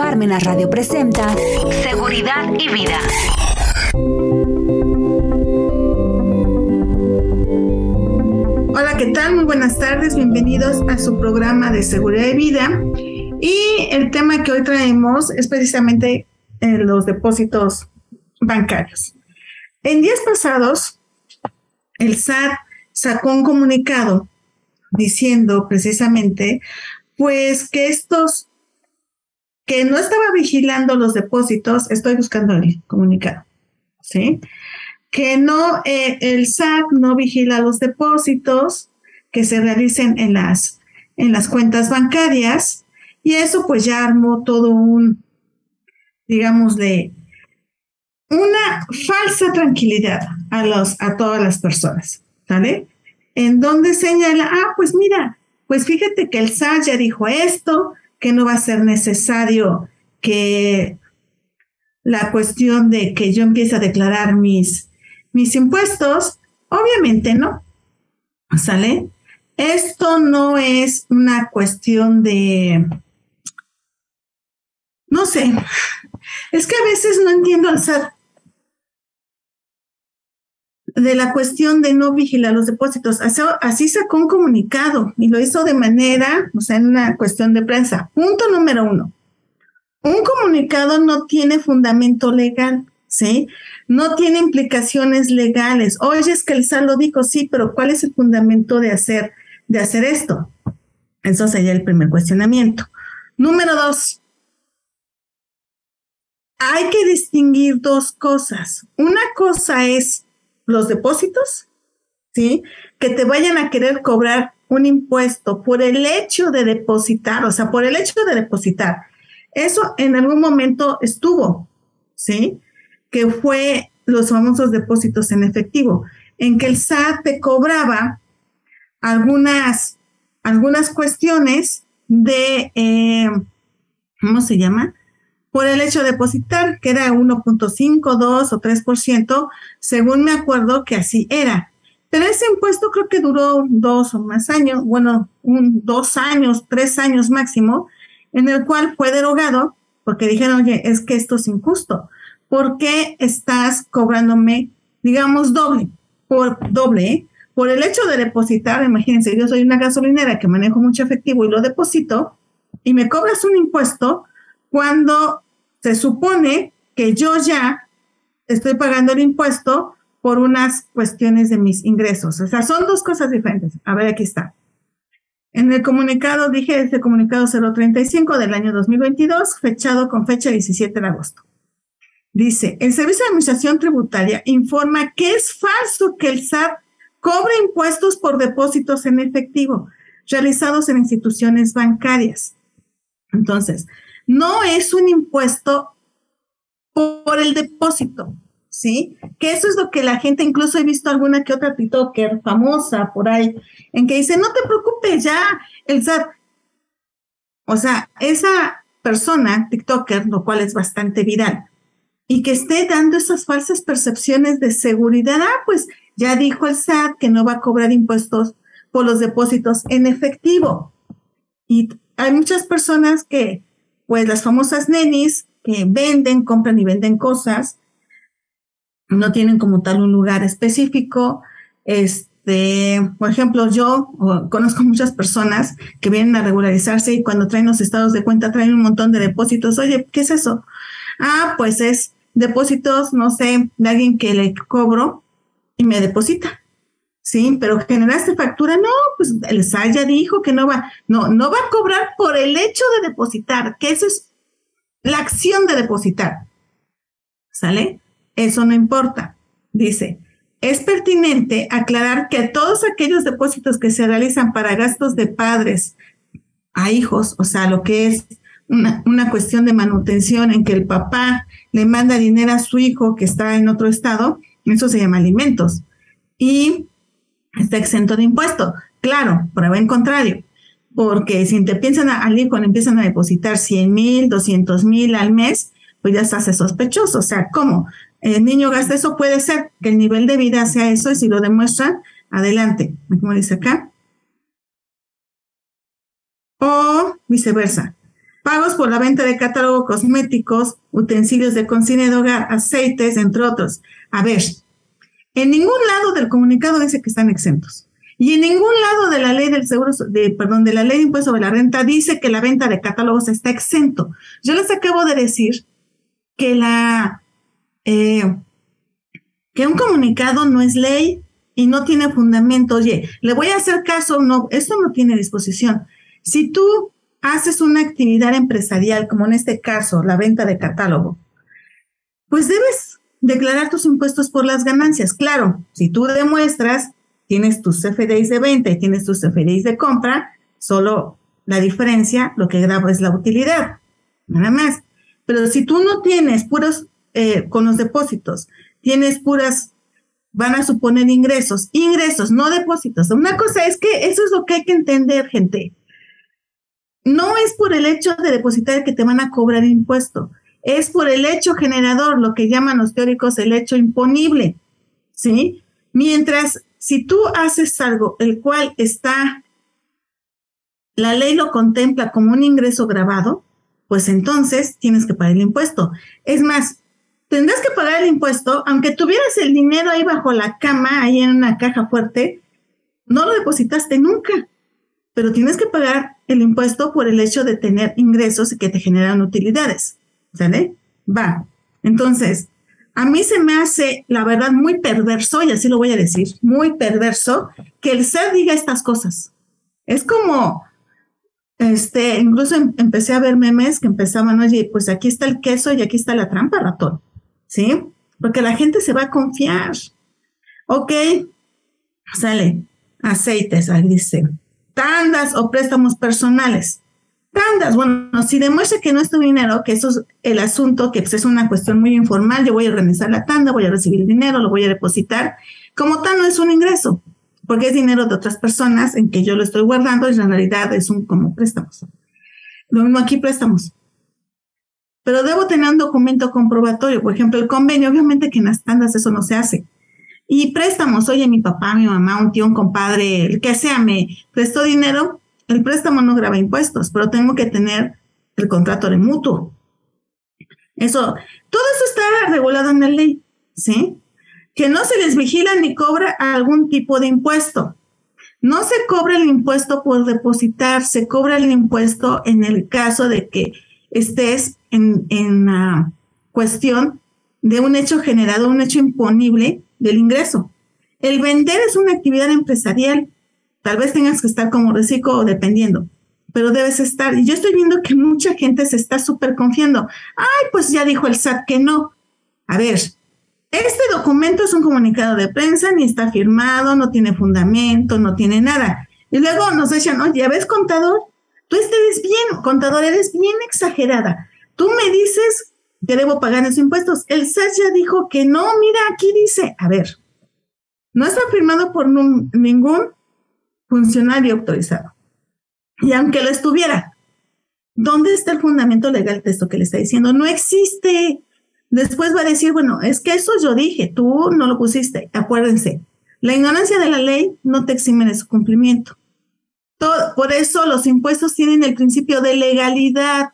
Parmenas Radio presenta Seguridad y Vida. Hola, ¿qué tal? Muy buenas tardes, bienvenidos a su programa de Seguridad y Vida. Y el tema que hoy traemos es precisamente eh, los depósitos bancarios. En días pasados, el SAT sacó un comunicado diciendo precisamente, pues que estos, que no estaba vigilando los depósitos, estoy buscando el comunicado, ¿sí? Que no, eh, el SAT no vigila los depósitos que se realicen en las, en las cuentas bancarias y eso pues ya armó todo un, digamos, de una falsa tranquilidad a, los, a todas las personas, ¿sale? En donde señala, ah, pues mira, pues fíjate que el SAT ya dijo esto, que no va a ser necesario que la cuestión de que yo empiece a declarar mis, mis impuestos, obviamente no, ¿sale? Esto no es una cuestión de, no sé, es que a veces no entiendo al SAT de la cuestión de no vigilar los depósitos. Así, sacó un comunicado y lo hizo de manera, o sea, en una cuestión de prensa. Punto número uno. Un comunicado no tiene fundamento legal, ¿sí? No tiene implicaciones legales. Oye, es que el SAT lo dijo, sí, pero ¿cuál es el fundamento de hacer, de hacer esto? Eso sería el primer cuestionamiento. Número dos, hay que distinguir dos cosas. Una cosa es los depósitos, ¿sí? Que te vayan a querer cobrar un impuesto por el hecho de depositar, o sea, por el hecho de depositar. Eso en algún momento estuvo, ¿sí? Que fue los famosos depósitos en efectivo, en que el SAT te cobraba algunas, algunas cuestiones de, eh, ¿cómo se llama? Por el hecho de depositar, que era 1.5, 2 o 3%, según me acuerdo que así era. Pero ese impuesto creo que duró dos o más años, bueno, un, dos años, tres años máximo, en el cual fue derogado porque dijeron, oye, es que esto es injusto. ¿Por qué estás cobrándome, digamos, doble? Por doble, ¿eh? Por el hecho de depositar, imagínense, yo soy una gasolinera que manejo mucho efectivo y lo deposito y me cobras un impuesto, cuando se supone que yo ya estoy pagando el impuesto por unas cuestiones de mis ingresos. O sea, son dos cosas diferentes. A ver, aquí está. En el comunicado, dije, este comunicado 035 del año 2022, fechado con fecha 17 de agosto. Dice, el Servicio de Administración Tributaria informa que es falso que el SAT cobre impuestos por depósitos en efectivo realizados en instituciones bancarias. Entonces, no es un impuesto por el depósito, ¿sí? Que eso es lo que la gente, incluso he visto alguna que otra TikToker famosa por ahí, en que dice, no te preocupes, ya el SAT. O sea, esa persona, TikToker, lo cual es bastante viral, y que esté dando esas falsas percepciones de seguridad, ah, pues ya dijo el SAT que no va a cobrar impuestos por los depósitos en efectivo. Y hay muchas personas que pues las famosas nenis que venden, compran y venden cosas, no tienen como tal un lugar específico. Este, por ejemplo, yo conozco muchas personas que vienen a regularizarse y cuando traen los estados de cuenta traen un montón de depósitos. Oye, ¿qué es eso? Ah, pues es depósitos, no sé, de alguien que le cobro y me deposita. Sí, pero generaste factura, no, pues el SAT ya dijo que no va, no, no va a cobrar por el hecho de depositar, que eso es la acción de depositar. ¿Sale? Eso no importa. Dice, es pertinente aclarar que todos aquellos depósitos que se realizan para gastos de padres a hijos, o sea, lo que es una, una, cuestión de manutención en que el papá le manda dinero a su hijo que está en otro estado, eso se llama alimentos. Y está exento de impuesto. Claro, prueba en contrario, porque si te piensan a, alguien cuando empiezan a depositar 100 mil, 200 mil al mes, pues ya se hace sospechoso. O sea, ¿cómo? El niño gasta eso, puede ser que el nivel de vida sea eso y si lo demuestran, adelante, como dice acá. O viceversa. pagos por la venta de catálogo cosméticos, utensilios de cocina de hogar, aceites, entre otros. A ver, en ningún lado del comunicado dice que están exentos. Y en ningún lado de la ley del seguro, de, perdón, de la ley de impuesto sobre la renta dice que la venta de catálogos está exento. Yo les acabo de decir que la eh, que un comunicado no es ley y no tiene fundamento. Oye, le voy a hacer caso, no, esto no tiene disposición. Si tú haces una actividad empresarial, como en este caso, la venta de catálogo, pues debes declarar tus impuestos por las ganancias. Claro, si tú demuestras, tienes tus CFDIs de venta y tienes tus CFDIs de compra, solo la diferencia, lo que graba es la utilidad, nada más. Pero si tú no tienes puros, eh, con los depósitos, tienes puras, van a suponer ingresos, ingresos, no depósitos. Una cosa es que eso es lo que hay que entender, gente. No es por el hecho de depositar que te van a cobrar impuesto, es por el hecho generador, lo que llaman los teóricos el hecho imponible, ¿sí? Mientras si tú haces algo el cual está, la ley lo contempla como un ingreso grabado, pues entonces tienes que pagar el impuesto. Es más, tendrás que pagar el impuesto, aunque tuvieras el dinero ahí bajo la cama, ahí en una caja fuerte, no lo depositaste nunca, pero tienes que pagar el impuesto por el hecho de tener ingresos y que te generan utilidades. ¿Sale? Va. Entonces, a mí se me hace, la verdad, muy perverso, y así lo voy a decir, muy perverso, que el ser diga estas cosas. Es como, este, incluso em, empecé a ver memes que empezaban, oye, pues aquí está el queso y aquí está la trampa, ratón. ¿sí? Porque la gente se va a confiar. Ok, sale aceites, ahí dice, tandas o préstamos personales. Tandas, bueno, si demuestra que no es tu dinero, que eso es el asunto, que pues, es una cuestión muy informal, yo voy a organizar la tanda, voy a recibir el dinero, lo voy a depositar, como tal no es un ingreso, porque es dinero de otras personas en que yo lo estoy guardando y en realidad es un como préstamos. Lo mismo aquí préstamos pero debo tener un documento comprobatorio. Por ejemplo, el convenio, obviamente que en las tandas eso no se hace. Y préstamos, oye, mi papá, mi mamá, un tío, un compadre, el que sea, me prestó dinero, el préstamo no graba impuestos, pero tengo que tener el contrato de mutuo. Eso, todo eso está regulado en la ley, ¿sí? Que no se les vigila ni cobra algún tipo de impuesto. No se cobra el impuesto por depositar, se cobra el impuesto en el caso de que estés en, en cuestión de un hecho generado, un hecho imponible del ingreso. El vender es una actividad empresarial. Tal vez tengas que estar como reciclo o dependiendo, pero debes estar. Y yo estoy viendo que mucha gente se está súper confiando. Ay, pues ya dijo el SAT que no. A ver, este documento es un comunicado de prensa, ni está firmado, no tiene fundamento, no tiene nada. Y luego nos decían, oye, ¿ya ves contador? Tú eres bien, contador, eres bien exagerada. Tú me dices que debo pagar esos impuestos. El SAT ya dijo que no, mira, aquí dice, a ver, no está firmado por ningún funcionario autorizado. Y aunque lo estuviera, ¿dónde está el fundamento legal de esto que le está diciendo? No existe. Después va a decir, bueno, es que eso yo dije, tú no lo pusiste. Acuérdense, la ignorancia de la ley no te exime de su cumplimiento por eso los impuestos tienen el principio de legalidad.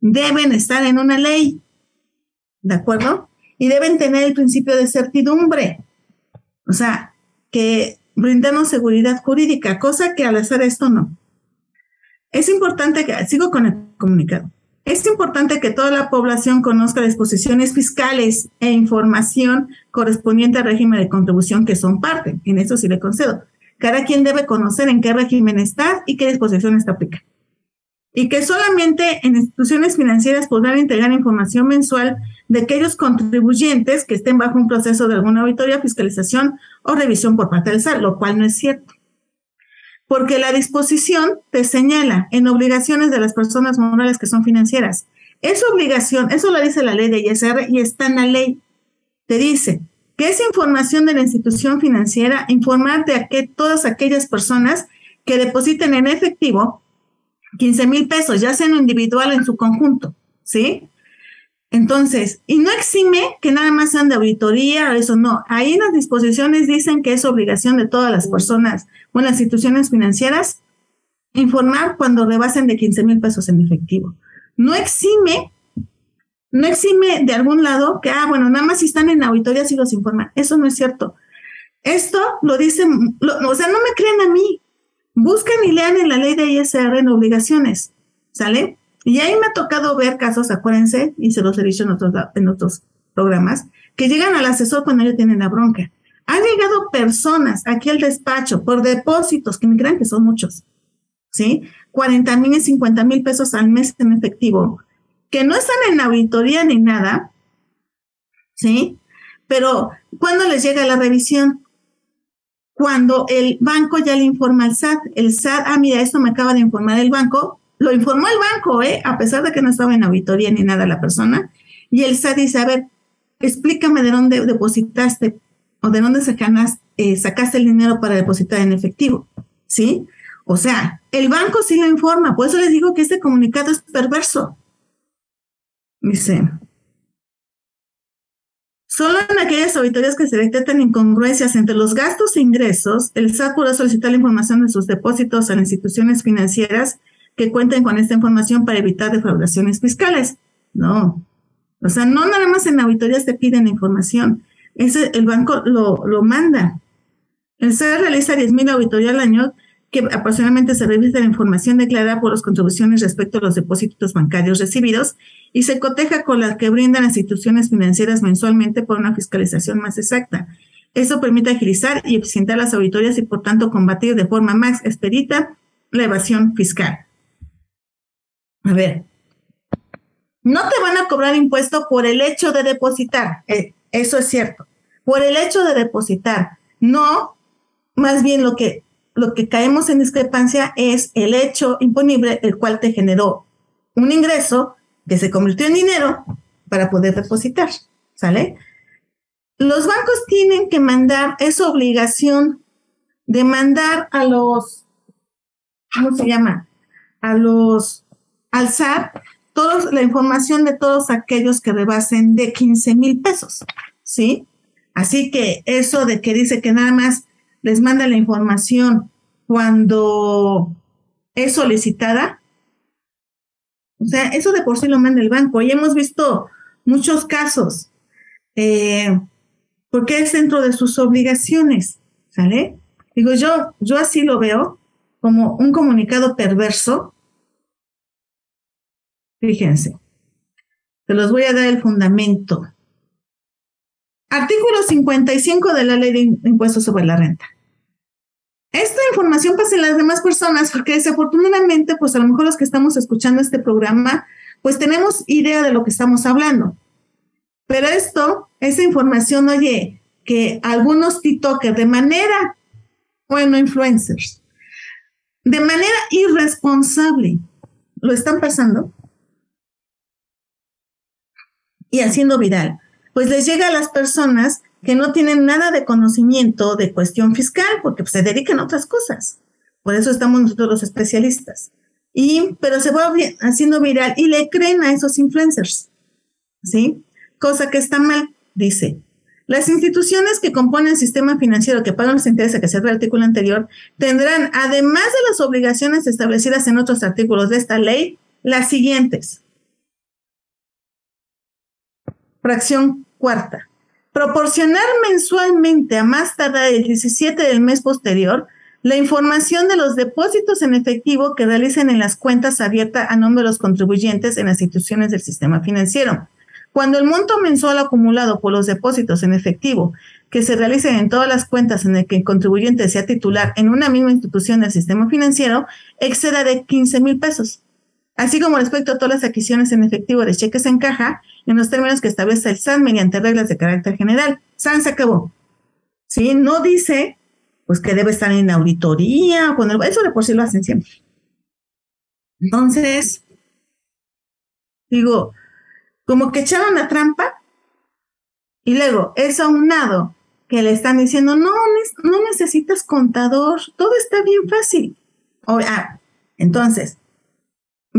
Deben estar en una ley. ¿De acuerdo? Y deben tener el principio de certidumbre. O sea, que brindarnos seguridad jurídica, cosa que al hacer esto no. Es importante que, sigo con el comunicado, es importante que toda la población conozca las disposiciones fiscales e información correspondiente al régimen de contribución que son parte. En eso sí le concedo. Cada quien debe conocer en qué régimen está y qué disposiciones aplica. Y que solamente en instituciones financieras podrán entregar información mensual de aquellos contribuyentes que estén bajo un proceso de alguna auditoría, fiscalización o revisión por parte del SAT, lo cual no es cierto. Porque la disposición te señala en obligaciones de las personas morales que son financieras. Es obligación, eso lo dice la ley de ISR y está en la ley. Te dice, que es información de la institución financiera, informar de que todas aquellas personas que depositen en efectivo 15 mil pesos, ya sea en individual o en su conjunto, ¿sí? Entonces, y no exime que nada más sean de auditoría o eso, no. Ahí las disposiciones dicen que es obligación de todas las personas o las instituciones financieras informar cuando rebasen de 15 mil pesos en efectivo. No exime, no exime de algún lado que, ah, bueno, nada más si están en auditoría si los informan. Eso no es cierto. Esto lo dicen, o sea, no me crean a mí. Busquen y lean en la ley de ISR en obligaciones, ¿sale? Y ahí me ha tocado ver casos, acuérdense, y se los he dicho en otros, en otros programas, que llegan al asesor cuando ellos tienen la bronca. Han llegado personas aquí al despacho por depósitos, que me crean que son muchos, ¿sí? 40 mil y 50 mil pesos al mes en efectivo, que no están en auditoría ni nada, ¿sí? Pero, ¿cuándo les llega la revisión? Cuando el banco ya le informa al SAT, el SAT, ah, mira, esto me acaba de informar el banco, lo informó el banco, ¿eh? A pesar de que no estaba en auditoría ni nada la persona, y el SAT dice, a ver, explícame de dónde depositaste o de dónde sacaste, eh, sacaste el dinero para depositar en efectivo, ¿sí? O sea, el banco sí lo informa, por eso les digo que este comunicado es perverso. Dice, solo en aquellas auditorías que se detectan incongruencias entre los gastos e ingresos, el SAT podrá solicitar la información de sus depósitos a las instituciones financieras que cuenten con esta información para evitar defraudaciones fiscales. No. O sea, no nada más en auditorías te piden información. Ese, el banco lo, lo manda. El SAT realiza 10.000 auditorías al año que aproximadamente se revisa la información declarada por las contribuciones respecto a los depósitos bancarios recibidos y se coteja con la que brindan las instituciones financieras mensualmente por una fiscalización más exacta. Eso permite agilizar y eficientar las auditorías y por tanto combatir de forma más expedita la evasión fiscal. A ver, no te van a cobrar impuesto por el hecho de depositar, eh, eso es cierto, por el hecho de depositar, no, más bien lo que lo que caemos en discrepancia es el hecho imponible, el cual te generó un ingreso que se convirtió en dinero para poder depositar, ¿sale? Los bancos tienen que mandar, es obligación de mandar a los, ¿cómo se llama? A los, al SAT, todos, la información de todos aquellos que rebasen de 15 mil pesos, ¿sí? Así que eso de que dice que nada más les manda la información cuando es solicitada. O sea, eso de por sí lo manda el banco. Y hemos visto muchos casos, eh, porque es dentro de sus obligaciones, ¿sale? Digo, yo, yo así lo veo como un comunicado perverso. Fíjense, te los voy a dar el fundamento. Artículo 55 de la Ley de Impuestos sobre la Renta. Esta información pasa a las demás personas porque desafortunadamente, pues a lo mejor los que estamos escuchando este programa, pues tenemos idea de lo que estamos hablando. Pero esto, esa información, oye, que algunos TikTokers de manera, bueno, influencers, de manera irresponsable, lo están pasando y haciendo viral, pues les llega a las personas que no tienen nada de conocimiento de cuestión fiscal porque pues, se dedican a otras cosas. Por eso estamos nosotros los especialistas. Y, pero se va haciendo viral y le creen a esos influencers. ¿Sí? Cosa que está mal, dice. Las instituciones que componen el sistema financiero que pagan los intereses que se el artículo anterior tendrán, además de las obligaciones establecidas en otros artículos de esta ley, las siguientes. Fracción cuarta proporcionar mensualmente a más tardar el 17 del mes posterior la información de los depósitos en efectivo que realicen en las cuentas abiertas a nombre de los contribuyentes en las instituciones del sistema financiero. Cuando el monto mensual acumulado por los depósitos en efectivo que se realicen en todas las cuentas en el que el contribuyente sea titular en una misma institución del sistema financiero exceda de 15 mil pesos así como respecto a todas las adquisiciones en efectivo de cheques en caja, en los términos que establece el SAN mediante reglas de carácter general. SAN se acabó. ¿Sí? No dice, pues, que debe estar en auditoría, cuando eso de por sí lo hacen siempre. Entonces, digo, como que echaron la trampa y luego es aunado que le están diciendo, no, no necesitas contador, todo está bien fácil. ah, entonces,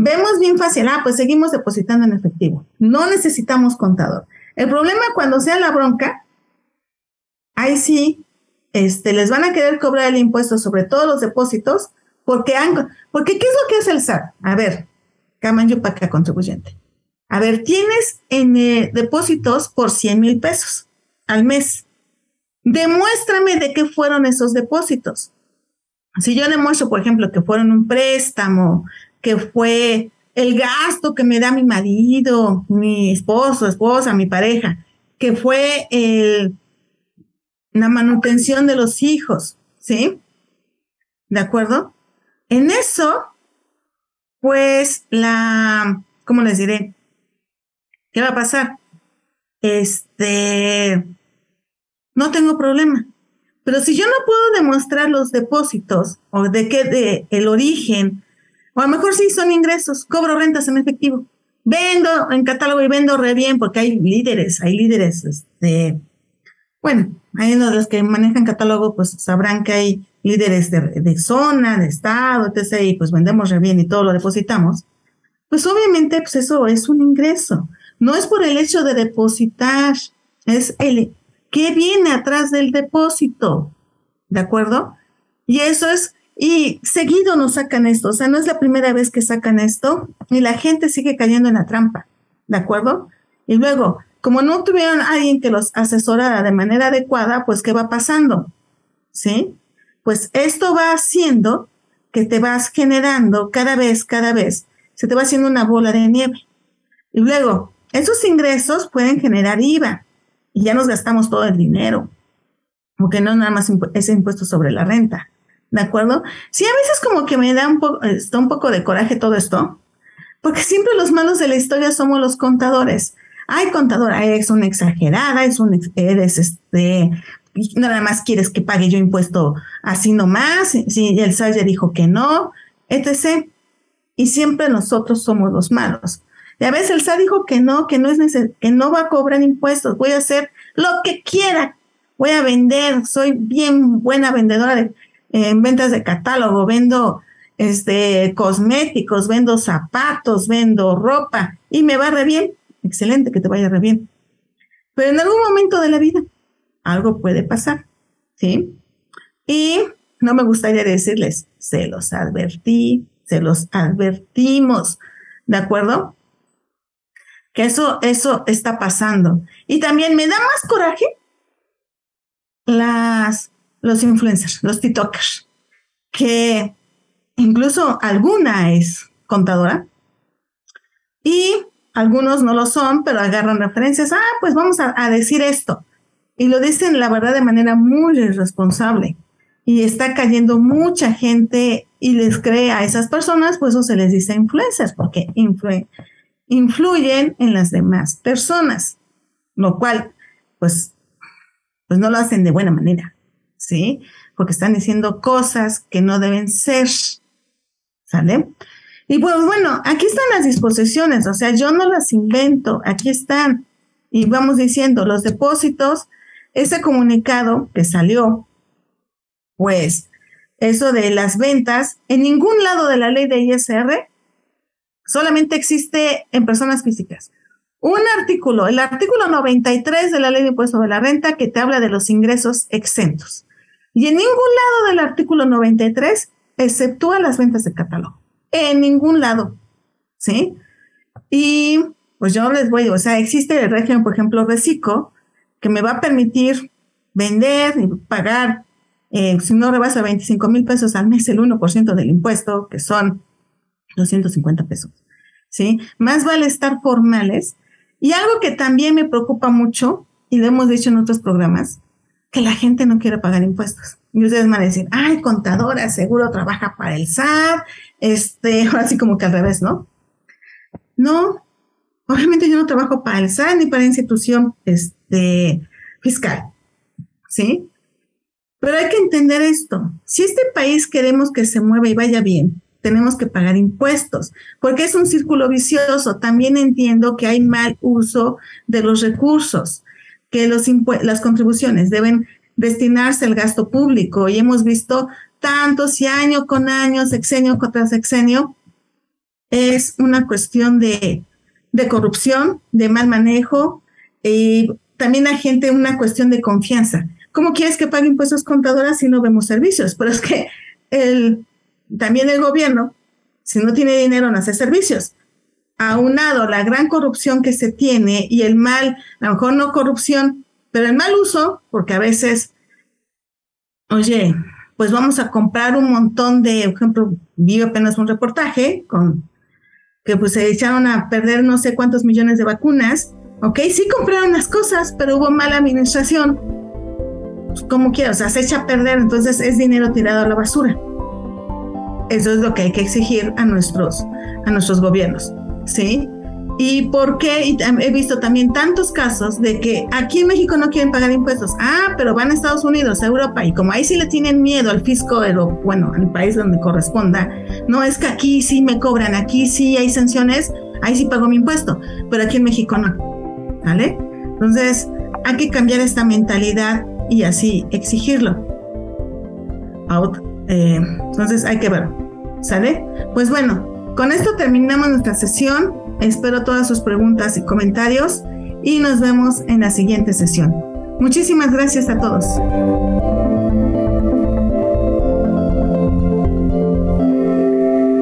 Vemos bien fácil, ah, pues seguimos depositando en efectivo. No necesitamos contador. El problema cuando sea la bronca, ahí sí, este, les van a querer cobrar el impuesto sobre todos los depósitos Porque, porque ¿qué es lo que hace el SAT? A ver, acá, contribuyente. A ver, tienes en eh, depósitos por 100 mil pesos al mes. Demuéstrame de qué fueron esos depósitos. Si yo demuestro, por ejemplo, que fueron un préstamo, que fue el gasto que me da mi marido, mi esposo, esposa, mi pareja, que fue el, la manutención de los hijos, ¿sí? ¿De acuerdo? En eso, pues la, ¿cómo les diré? ¿Qué va a pasar? Este, no tengo problema. Pero si yo no puedo demostrar los depósitos o de qué, de el origen, o a lo mejor sí son ingresos, cobro rentas en efectivo, vendo en catálogo y vendo re bien porque hay líderes, hay líderes, este, bueno, hay los que manejan catálogo, pues sabrán que hay líderes de, de zona, de estado, etc. Y pues vendemos re bien y todo lo depositamos. Pues obviamente, pues eso es un ingreso. No es por el hecho de depositar, es el qué viene atrás del depósito. ¿De acuerdo? Y eso es, y seguido nos sacan esto, o sea, no es la primera vez que sacan esto y la gente sigue cayendo en la trampa. ¿De acuerdo? Y luego, como no tuvieron a alguien que los asesorara de manera adecuada, pues ¿qué va pasando? ¿Sí? Pues esto va haciendo que te vas generando cada vez, cada vez, se te va haciendo una bola de nieve. Y luego, esos ingresos pueden generar IVA y ya nos gastamos todo el dinero, porque no nada más ese impuesto sobre la renta. ¿De acuerdo? Sí, a veces como que me da un poco, está un poco de coraje todo esto, porque siempre los malos de la historia somos los contadores. Ay, contadora, eres una exagerada, es un, eres este, nada más quieres que pague yo impuesto así nomás, si el SAT ya dijo que no, etc. Y siempre nosotros somos los malos. Y a veces el SAT dijo que no, que no es que no va a cobrar impuestos, voy a hacer lo que quiera, voy a vender, soy bien buena vendedora de, en ventas de catálogo, vendo este, cosméticos, vendo zapatos, vendo ropa y me va re bien. Excelente que te vaya re bien. Pero en algún momento de la vida algo puede pasar, ¿sí? Y no me gustaría decirles, se los advertí, se los advertimos, ¿de acuerdo? que eso, eso está pasando. Y también me da más coraje las, los influencers, los TikTokers, que incluso alguna es contadora y algunos no lo son, pero agarran referencias. Ah, pues vamos a, decir esto. Y lo dicen, la verdad, de manera muy irresponsable. Y está cayendo mucha gente y les cree a esas personas, pues eso se les dice influencers, porque influyen influyen en las demás personas, lo cual, pues, pues no lo hacen de buena manera, ¿sí? Porque están diciendo cosas que no deben ser, ¿sale? Y pues bueno, aquí están las disposiciones, o sea, yo no las invento, aquí están. Y vamos diciendo, los depósitos, ese comunicado que salió, pues eso de las ventas, en ningún lado de la ley de ISR solamente existe en personas físicas. Un artículo, el artículo 93 de la Ley de Impuesto de la Renta, que te habla de los ingresos exentos. Y en ningún lado del artículo 93 exceptúa las ventas de catálogo. En ningún lado. ¿Sí? Y pues yo les voy, o sea, existe el régimen, por ejemplo, Recico, que me va a permitir vender y pagar, eh, si no rebasa 25 mil pesos al mes, el 1% del impuesto, que son 250 pesos. ¿Sí? Más vale estar formales. Y algo que también me preocupa mucho, y lo hemos dicho en otros programas, que la gente no quiere pagar impuestos. Y ustedes van a decir, ay, contadora, seguro trabaja para el SAT, este, así como que al revés, ¿no? No, obviamente yo no trabajo para el SAT ni para institución este, fiscal, ¿sí? Pero hay que entender esto. Si este país queremos que se mueva y vaya bien, tenemos que pagar impuestos, porque es un círculo vicioso. También entiendo que hay mal uso de los recursos, que los las contribuciones deben destinarse al gasto público y hemos visto tantos y año con año, sexenio contra sexenio, es una cuestión de, de corrupción, de mal manejo y también hay gente una cuestión de confianza. ¿Cómo quieres que pague impuestos contadoras si no vemos servicios? Pero es que el, también el gobierno, si no tiene dinero, no hace servicios. Aunado la gran corrupción que se tiene y el mal, a lo mejor no corrupción, pero el mal uso, porque a veces, oye, pues vamos a comprar un montón de, por ejemplo, vi apenas un reportaje con que pues se echaron a perder no sé cuántos millones de vacunas. Ok, sí compraron las cosas, pero hubo mala administración. Pues, como quiera, o sea, se echa a perder, entonces es dinero tirado a la basura. Eso es lo que hay que exigir a nuestros, a nuestros gobiernos, ¿sí? ¿Y por qué? he visto también tantos casos de que aquí en México no quieren pagar impuestos. Ah, pero van a Estados Unidos, a Europa, y como ahí sí le tienen miedo al fisco, bueno, al país donde corresponda, no es que aquí sí me cobran, aquí sí hay sanciones, ahí sí pago mi impuesto, pero aquí en México no. ¿Vale? Entonces, hay que cambiar esta mentalidad y así exigirlo. Eh, entonces, hay que ver. ¿Sale? Pues bueno, con esto terminamos nuestra sesión. Espero todas sus preguntas y comentarios y nos vemos en la siguiente sesión. Muchísimas gracias a todos.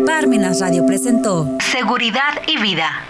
Parmenas Radio presentó Seguridad y Vida.